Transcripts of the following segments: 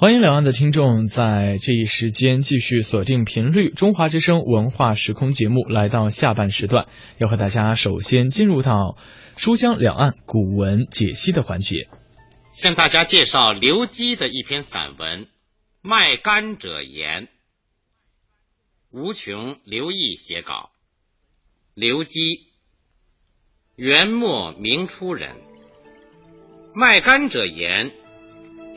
欢迎两岸的听众在这一时间继续锁定频率中华之声文化时空节目，来到下半时段，要和大家首先进入到书香两岸古文解析的环节，向大家介绍刘基的一篇散文《卖柑者言》，吴琼、刘毅写稿。刘基，元末明初人，《卖柑者言》。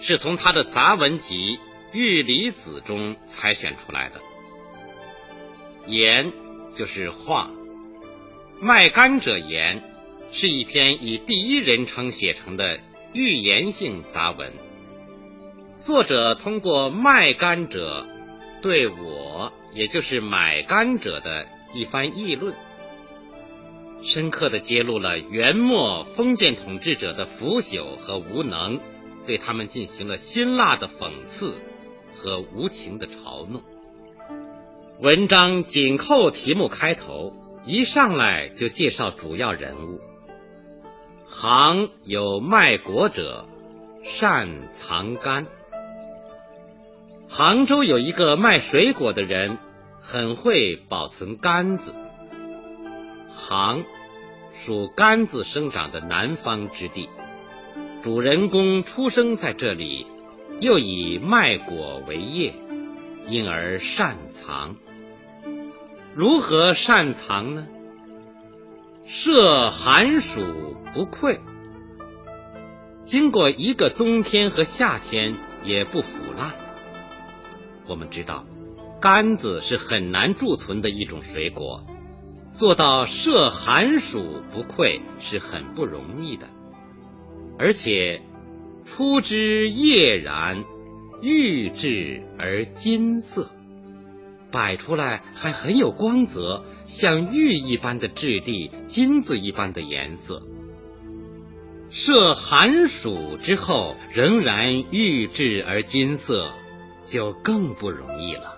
是从他的杂文集《玉离子》中采选出来的。言就是话，卖柑者言是一篇以第一人称写成的寓言性杂文。作者通过卖柑者对我，也就是买柑者的一番议论，深刻的揭露了元末封建统治者的腐朽和无能。对他们进行了辛辣的讽刺和无情的嘲弄。文章紧扣题目开头，一上来就介绍主要人物。杭有卖果者，善藏柑。杭州有一个卖水果的人，很会保存柑子。杭属柑子生长的南方之地。主人公出生在这里，又以卖果为业，因而善藏。如何善藏呢？设寒暑不溃，经过一个冬天和夏天也不腐烂。我们知道，柑子是很难贮存的一种水果，做到设寒暑不溃是很不容易的。而且，出之叶然，玉质而金色，摆出来还很有光泽，像玉一般的质地，金子一般的颜色。设寒暑之后，仍然玉质而金色，就更不容易了。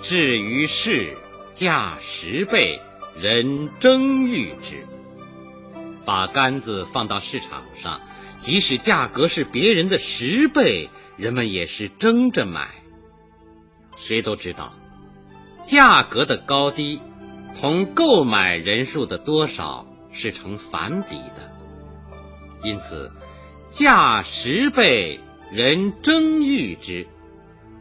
至于是价十倍，人争玉之。把杆子放到市场上，即使价格是别人的十倍，人们也是争着买。谁都知道，价格的高低同购买人数的多少是成反比的。因此，价十倍，人争欲之，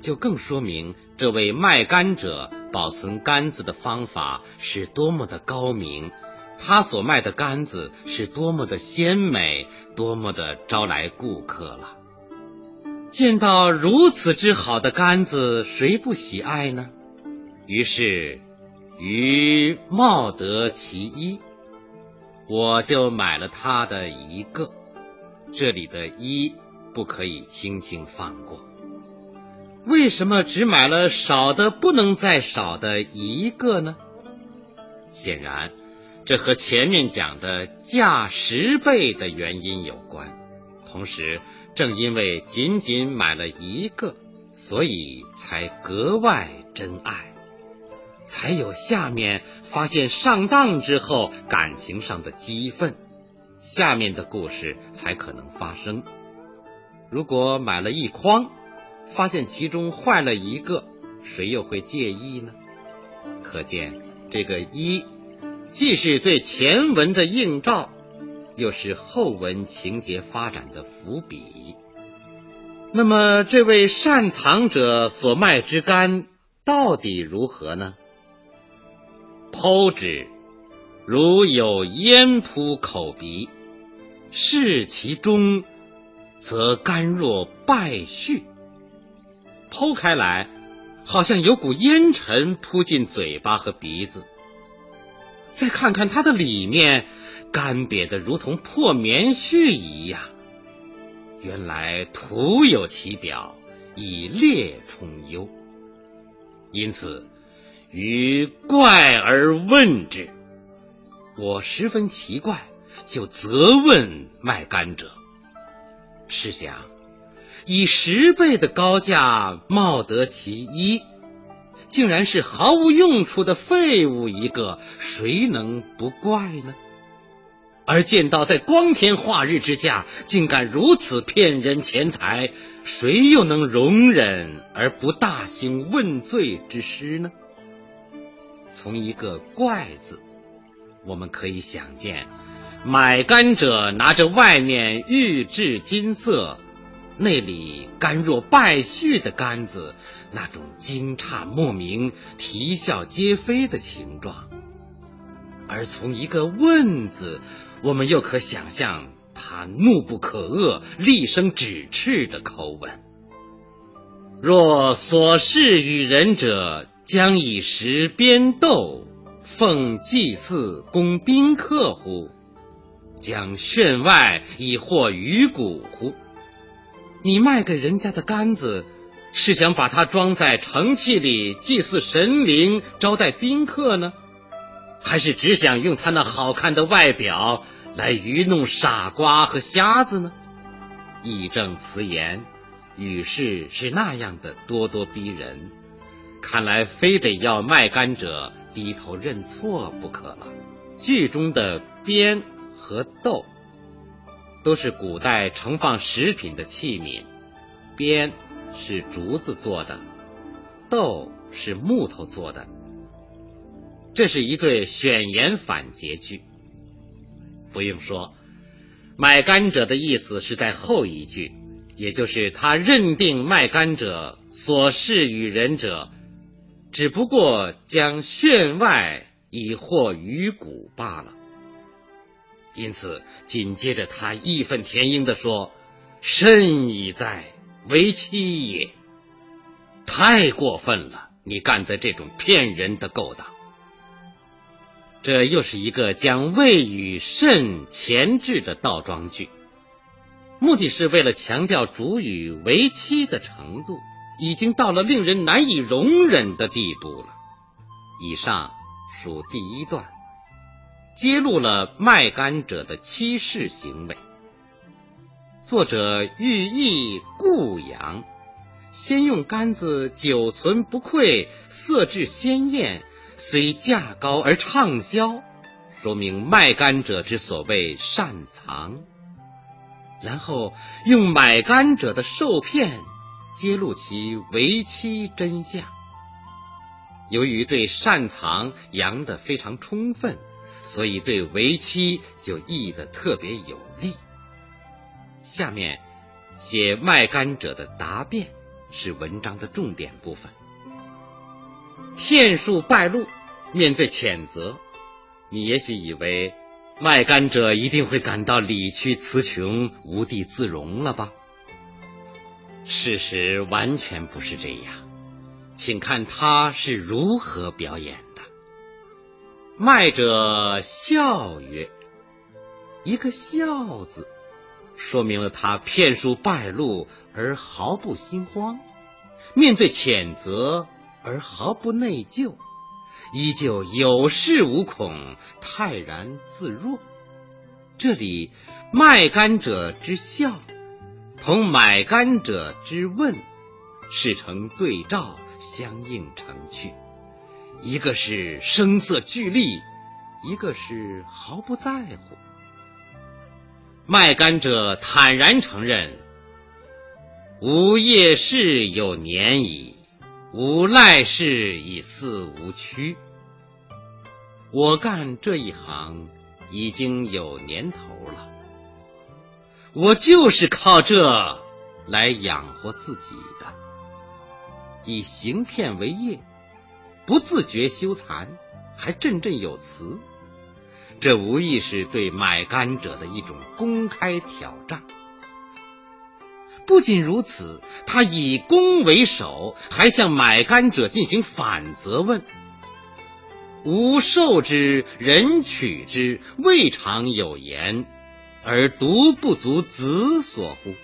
就更说明这位卖杆者保存杆子的方法是多么的高明。他所卖的柑子是多么的鲜美，多么的招来顾客了。见到如此之好的柑子，谁不喜爱呢？于是，于冒得其一，我就买了他的一个。这里的一不可以轻轻放过。为什么只买了少的不能再少的一个呢？显然。这和前面讲的价十倍的原因有关，同时正因为仅仅买了一个，所以才格外珍爱，才有下面发现上当之后感情上的激愤，下面的故事才可能发生。如果买了一筐，发现其中坏了一个，谁又会介意呢？可见这个一。既是对前文的映照，又是后文情节发展的伏笔。那么，这位善藏者所卖之肝到底如何呢？剖之，如有烟扑口鼻；视其中，则甘若败絮。剖开来，好像有股烟尘扑进嘴巴和鼻子。再看看它的里面，干瘪的如同破棉絮一样。原来徒有其表，以劣充优。因此，于怪而问之。我十分奇怪，就责问卖柑者。试想，以十倍的高价冒得其一。竟然是毫无用处的废物一个，谁能不怪呢？而见到在光天化日之下，竟敢如此骗人钱财，谁又能容忍而不大兴问罪之师呢？从一个“怪”字，我们可以想见，买干者拿着外面玉质金色，那里干若败絮的杆子，那种惊诧莫名、啼笑皆非的情状；而从一个“问”字，我们又可想象他怒不可遏、厉声指斥的口吻。若所事与人者，将以食鞭斗，奉祭祀供宾客乎？将炫外以获鱼骨乎？你卖给人家的杆子，是想把它装在盛器里祭祀神灵、招待宾客呢？还是只想用他那好看的外表来愚弄傻瓜和瞎子呢？义正辞严，语势是那样的咄咄逼人，看来非得要卖干者低头认错不可了。剧中的鞭和豆都是古代盛放食品的器皿，鞭是竹子做的，豆是木头做的。这是一对选言反结句。不用说，卖甘蔗的意思是在后一句，也就是他认定卖甘蔗所事与人者，只不过将炫外以获鱼骨罢了。因此，紧接着他义愤填膺地说：“甚矣哉，为妻也！太过分了，你干的这种骗人的勾当。”这又是一个将谓与甚前置的倒装句，目的是为了强调主语为妻的程度已经到了令人难以容忍的地步了。以上属第一段，揭露了卖干者的欺世行为。作者寓意故阳，先用杆子久存不溃，色质鲜艳。虽价高而畅销，说明卖甘者之所谓善藏。然后用买甘者的受骗，揭露其为妻真相。由于对善藏扬得非常充分，所以对为妻就译得特别有力。下面写卖甘者的答辩，是文章的重点部分。骗术败露，面对谴责，你也许以为卖干者一定会感到理屈词穷、无地自容了吧？事实完全不是这样，请看他是如何表演。卖者笑曰：“一个笑字，说明了他骗术败露而毫不心慌，面对谴责。”而毫不内疚，依旧有恃无恐，泰然自若。这里卖干者之笑，同买干者之问，是成对照，相映成趣。一个是声色俱厉，一个是毫不在乎。卖干者坦然承认：“吾夜事有年矣。”无赖事已似无躯，我干这一行已经有年头了，我就是靠这来养活自己的，以行骗为业，不自觉羞惭，还振振有词，这无疑是对买干者的一种公开挑战。不仅如此，他以攻为守，还向买干者进行反责问：“吾受之，人取之，未尝有言，而独不足子所乎？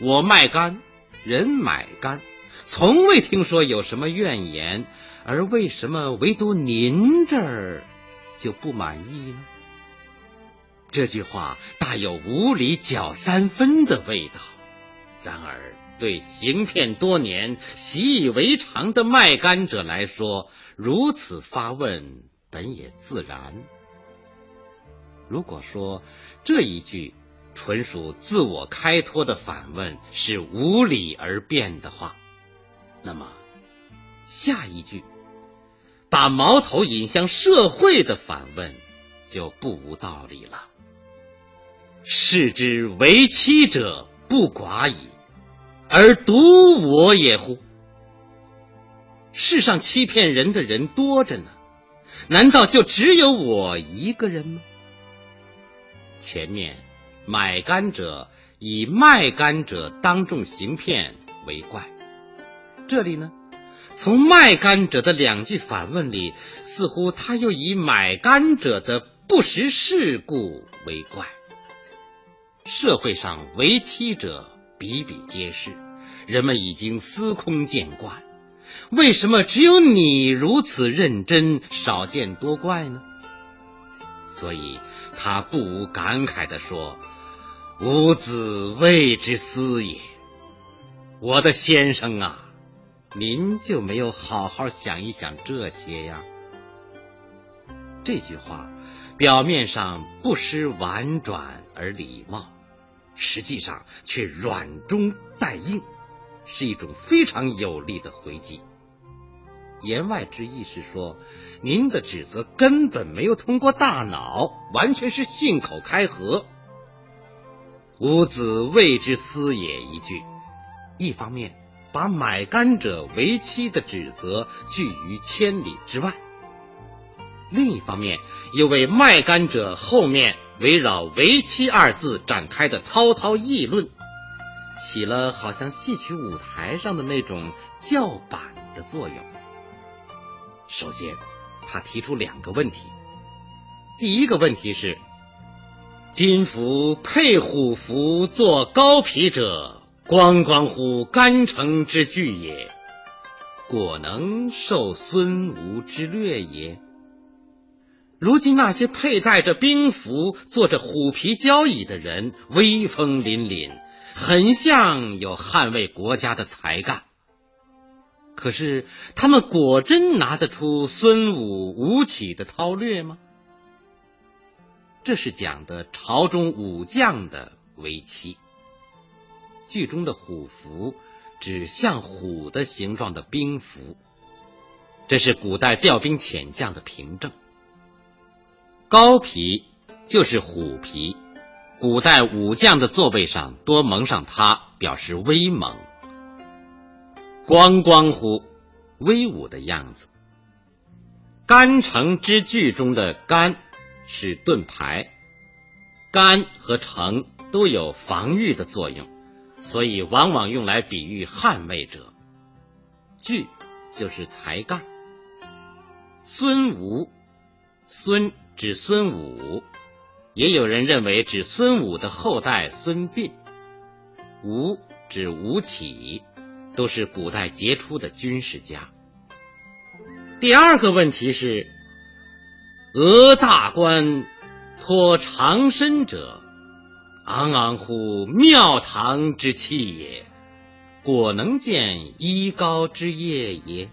我卖干，人买干，从未听说有什么怨言，而为什么唯独您这儿就不满意呢？”这句话大有无理搅三分的味道。然而，对行骗多年、习以为常的卖干者来说，如此发问本也自然。如果说这一句纯属自我开脱的反问是无理而辩的话，那么下一句把矛头引向社会的反问就不无道理了。视之为妻者不寡矣，而独我也乎？世上欺骗人的人多着呢，难道就只有我一个人吗？前面买甘者以卖甘者当众行骗为怪，这里呢，从卖甘者的两句反问里，似乎他又以买甘者的不识世故为怪。社会上为妻者比比皆是，人们已经司空见惯。为什么只有你如此认真，少见多怪呢？所以他不无感慨地说：“吾子谓之思也。”我的先生啊，您就没有好好想一想这些呀？这句话表面上不失婉转而礼貌，实际上却软中带硬，是一种非常有力的回击。言外之意是说，您的指责根本没有通过大脑，完全是信口开河。吾子谓之斯也一句，一方面把买干者为妻的指责拒于千里之外，另一方面又为卖干者后面围绕为妻二字展开的滔滔议论，起了好像戏曲舞台上的那种叫板的作用。首先，他提出两个问题。第一个问题是：金服配虎符做高皮者，光光乎干城之具也？果能受孙吴之略也？如今那些佩戴着兵符、坐着虎皮交椅的人，威风凛凛，很像有捍卫国家的才干。可是，他们果真拿得出孙武、吴起的韬略吗？这是讲的朝中武将的为妻。剧中的虎符指像虎的形状的兵符，这是古代调兵遣将的凭证。高皮就是虎皮，古代武将的座位上多蒙上它，表示威猛。光光乎，威武的样子。干城之句中的干是盾牌，干和城都有防御的作用，所以往往用来比喻捍卫者。句就是才干。孙吴，孙指孙武，也有人认为指孙武的后代孙膑。吴指吴起。都是古代杰出的军事家。第二个问题是：俄大官托长身者，昂昂乎庙堂之气也，果能见衣高之业也？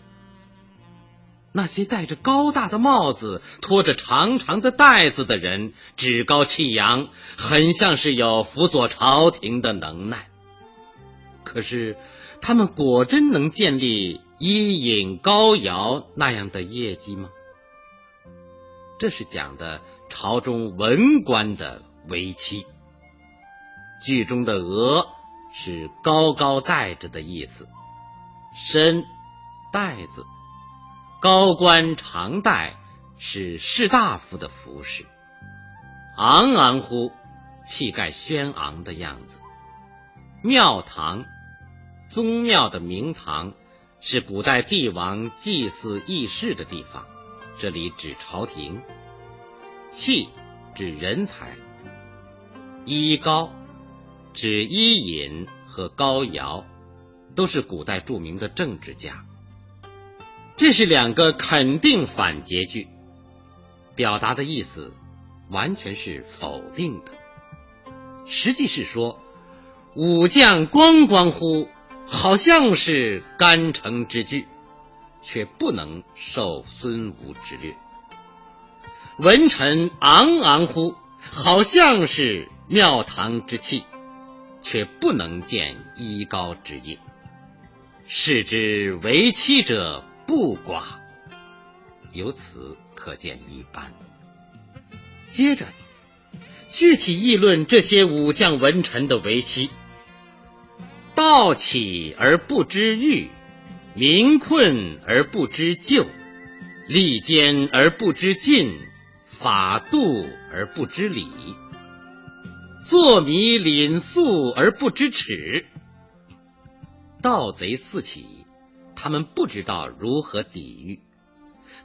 那些戴着高大的帽子、拖着长长的袋子的人，趾高气扬，很像是有辅佐朝廷的能耐。可是。他们果真能建立伊尹、高尧那样的业绩吗？这是讲的朝中文官的为妻。剧中的“额”是高高戴着的意思，“身”带子，高官常戴是士大夫的服饰，“昂昂乎”气概轩昂的样子，庙堂。宗庙的明堂是古代帝王祭祀议事的地方，这里指朝廷。器指人才，衣高指伊尹和高尧，都是古代著名的政治家。这是两个肯定反诘句，表达的意思完全是否定的，实际是说武将光光乎。好像是干城之句，却不能受孙吴之略。文臣昂昂乎，好像是庙堂之器，却不能见衣高之业。是之为妻者不寡，由此可见一斑。接着，具体议论这些武将文臣的为妻：道起而不知欲，民困而不知救，利坚而不知进，法度而不知礼，坐迷凛肃而不知耻。盗贼四起，他们不知道如何抵御；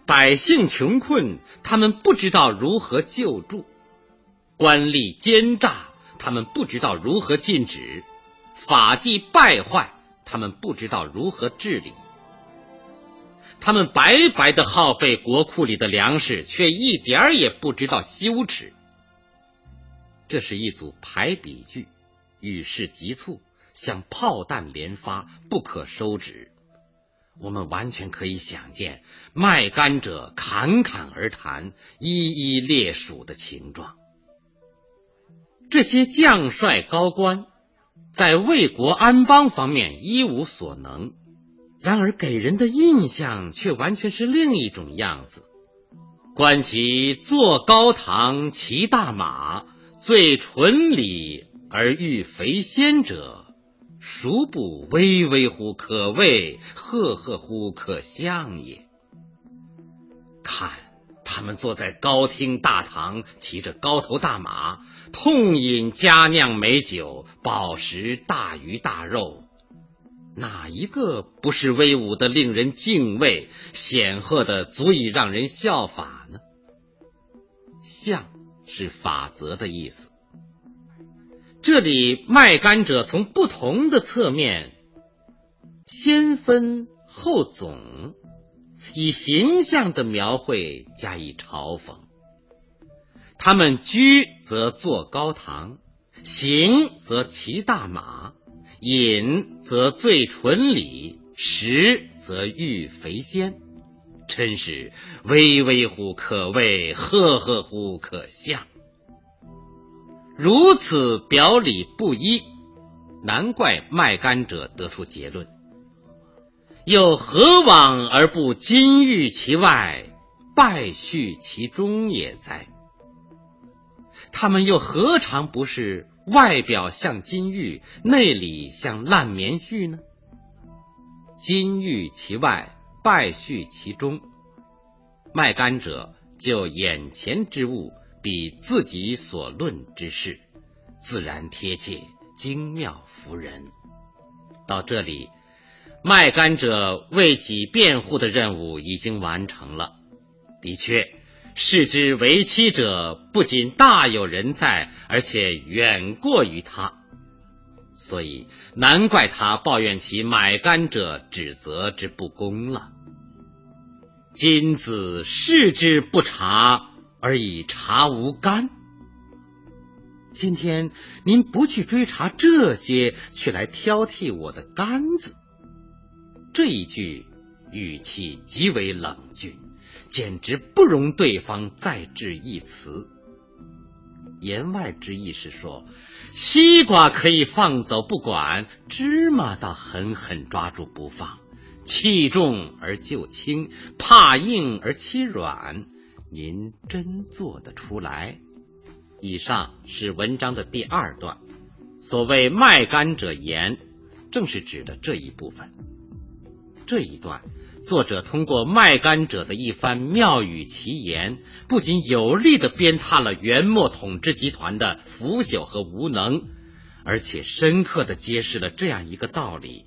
百姓穷困，他们不知道如何救助；官吏奸诈，他们不知道如何禁止；法纪败坏，他们不知道如何治理。他们白白的耗费国库里的粮食，却一点儿也不知道羞耻。这是一组排比句，语势急促。像炮弹连发，不可收拾。我们完全可以想见卖干者侃侃而谈、一一列数的情状。这些将帅高官在为国安邦方面一无所能，然而给人的印象却完全是另一种样子。观其坐高堂，骑大马，最纯礼而欲肥仙者。孰不巍巍乎可畏，赫赫乎可相也？看他们坐在高厅大堂，骑着高头大马，痛饮佳酿美酒，饱食大鱼大肉，哪一个不是威武的令人敬畏，显赫的足以让人效法呢？相是法则的意思。这里卖干者从不同的侧面，先分后总，以形象的描绘加以嘲讽。他们居则坐高堂，行则骑大马，饮则醉醇礼，食则欲肥鲜，真是巍巍乎可畏，赫赫乎可相。如此表里不一，难怪卖干者得出结论：又何往而不金玉其外，败絮其中也哉？他们又何尝不是外表像金玉，内里像烂棉絮呢？金玉其外，败絮其中，卖干者就眼前之物。比自己所论之事，自然贴切、精妙、服人。到这里，卖干者为己辩护的任务已经完成了。的确，视之为妻者不仅大有人在，而且远过于他，所以难怪他抱怨其买干者指责之不公了。今子视之不察。而以察无干。今天您不去追查这些，却来挑剔我的杆子，这一句语气极为冷峻，简直不容对方再置一词。言外之意是说，西瓜可以放走不管，芝麻倒狠狠抓住不放，器重而就轻，怕硬而欺软。您真做得出来？以上是文章的第二段。所谓卖干者言，正是指的这一部分。这一段，作者通过卖干者的一番妙语奇言，不仅有力的鞭挞了元末统治集团的腐朽和无能，而且深刻的揭示了这样一个道理：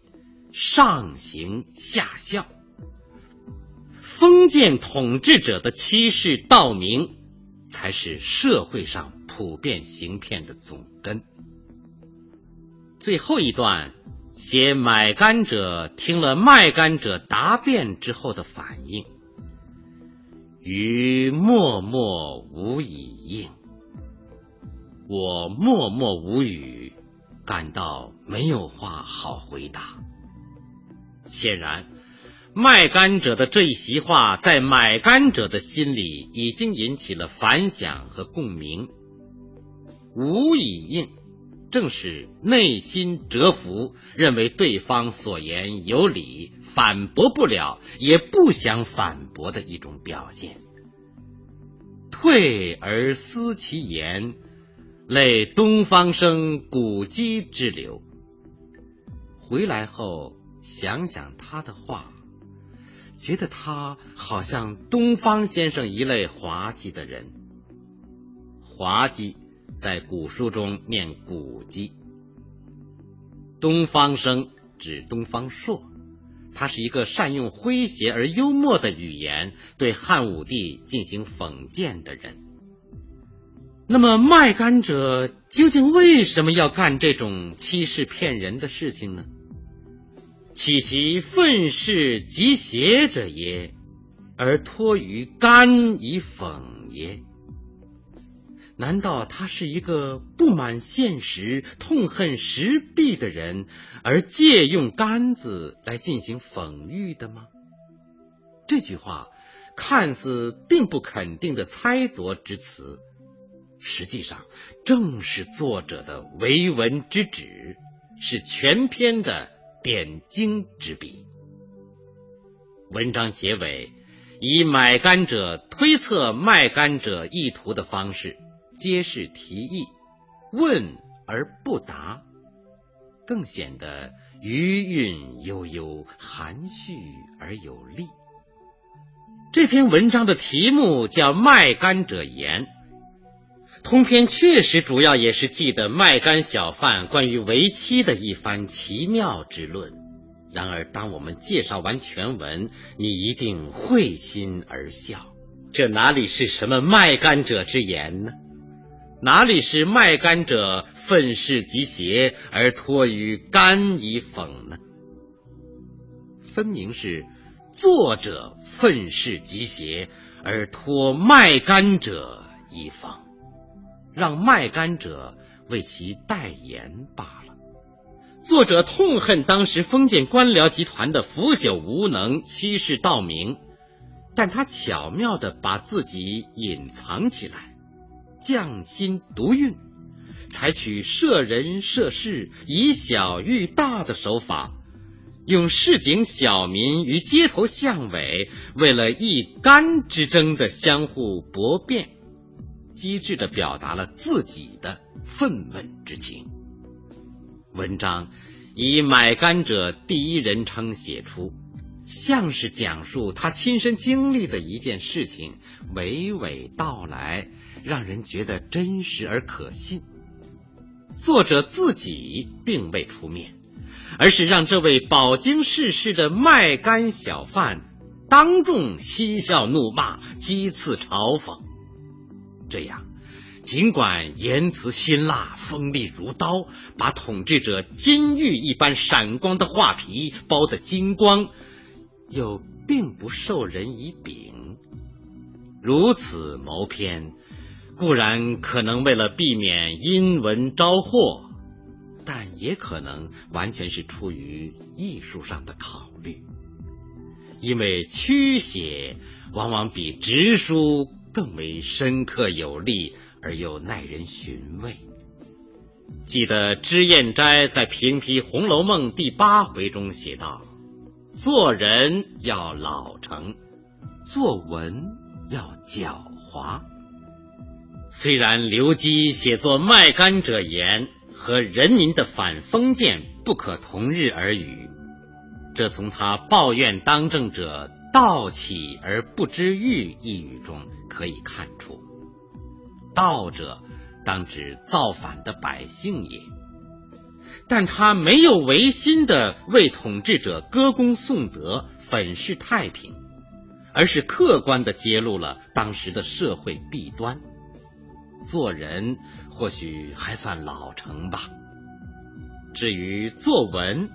上行下效。封建统治者的欺世盗名，才是社会上普遍行骗的总根。最后一段写买干者听了卖干者答辩之后的反应，于默默无以应。我默默无语，感到没有话好回答。显然。卖干者的这一席话，在买干者的心里已经引起了反响和共鸣。无以应，正是内心折服，认为对方所言有理，反驳不了，也不想反驳的一种表现。退而思其言，类东方生古籍之流。回来后想想他的话，觉得他好像东方先生一类滑稽的人。滑稽在古书中念古稽，东方生指东方朔。他是一个善用诙谐而幽默的语言对汉武帝进行讽谏的人。那么卖干者究竟为什么要干这种欺世骗人的事情呢？岂其愤世嫉邪者也，而托于干以讽耶？难道他是一个不满现实、痛恨时弊的人，而借用杆子来进行讽喻的吗？这句话看似并不肯定的猜度之词，实际上正是作者的为文之旨，是全篇的点睛之笔。文章结尾以买干者推测卖干者意图的方式。皆是提议，问而不答，更显得余韵悠悠，含蓄而有力。这篇文章的题目叫《卖干者言》，通篇确实主要也是记得卖干小贩关于为妻的一番奇妙之论。然而，当我们介绍完全文，你一定会心而笑。这哪里是什么卖干者之言呢？哪里是卖干者愤世嫉邪而托于干以讽呢？分明是作者愤世嫉邪而托卖干者以讽，让卖干者为其代言罢了。作者痛恨当时封建官僚集团的腐朽无能、欺世盗名，但他巧妙的把自己隐藏起来。匠心独运，采取设人设事、以小喻大的手法，用市井小民与街头巷尾为了一干之争的相互搏辩，机智的表达了自己的愤懑之情。文章以买干者第一人称写出，像是讲述他亲身经历的一件事情，娓娓道来。让人觉得真实而可信。作者自己并未出面，而是让这位饱经世事的卖干小贩当众嬉笑怒骂、讥刺嘲讽。这样，尽管言辞辛辣、锋利如刀，把统治者金玉一般闪光的画皮剥得精光，又并不受人以柄。如此谋篇。固然可能为了避免阴文招祸，但也可能完全是出于艺术上的考虑，因为曲写往往比直书更为深刻有力而又耐人寻味。记得脂砚斋在评批《红楼梦》第八回中写道：“做人要老成，作文要狡猾。”虽然刘基写作卖干者言和人民的反封建不可同日而语，这从他抱怨当政者盗起而不知欲一语中可以看出。道者当指造反的百姓也，但他没有违心的为统治者歌功颂德、粉饰太平，而是客观的揭露了当时的社会弊端。做人或许还算老成吧。至于作文，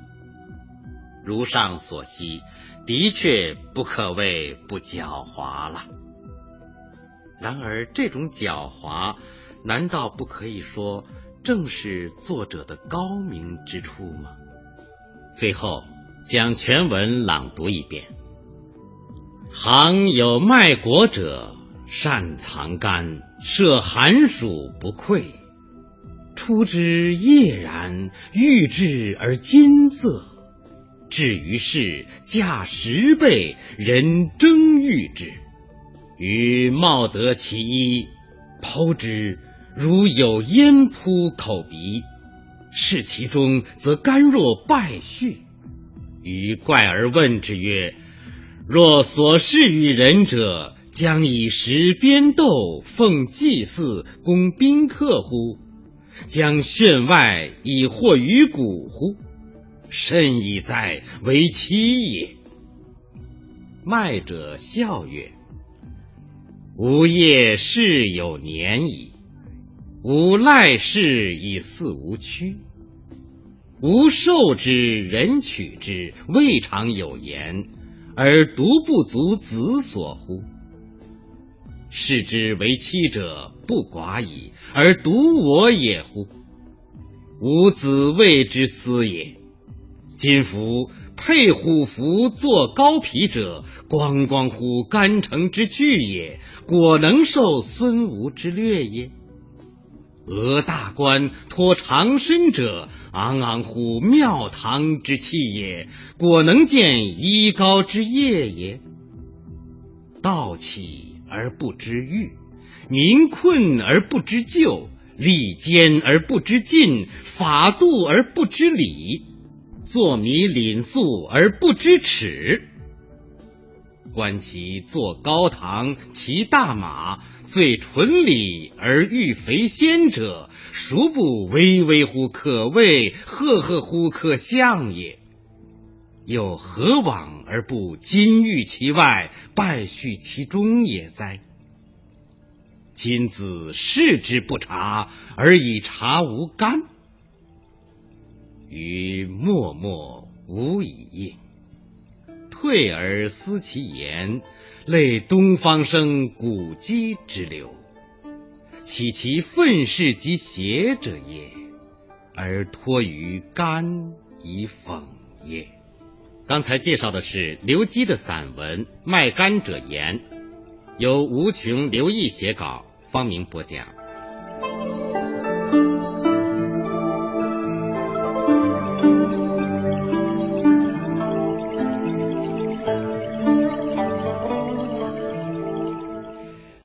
如上所悉，的确不可谓不狡猾了。然而，这种狡猾，难道不可以说正是作者的高明之处吗？最后，将全文朗读一遍：行有卖国者，善藏干。设寒暑不愧，出之叶然，玉质而金色。至于是价十倍，人争欲之。于茂德其一，剖之，如有烟扑口鼻；视其中，则甘若败絮。于怪而问之曰：“若所示于人者，将以石鞭斗，奉祭祀，供宾客乎？将炫外以惑于骨乎？甚矣哉，为妻也！”卖者笑曰：“吾业事有年矣，吾赖事以似无屈。吾受之，人取之，未尝有言，而独不足子所乎？视之为妻者不寡矣，而独我也乎？吾子谓之思也。今夫佩虎符作高皮者，光光乎干城之巨也，果能受孙吴之略也？俄大官托长身者，昂昂乎庙堂之气也，果能见衣高之业也？道起而不知欲，民困而不知救，利坚而不知进，法度而不知礼，作弥廪粟而不知耻。观其坐高堂，骑大马，最纯礼而欲肥仙者，孰不巍巍乎可畏，赫赫乎可象也？又何往而不金玉其外，败絮其中也哉？今子视之不察，而以察无干，于默默无以应。退而思其言，类东方生古迹之流，岂其愤世嫉邪者也？而托于肝以讽也。刚才介绍的是刘基的散文《卖干者言》，由吴琼、刘毅写稿，方明播讲。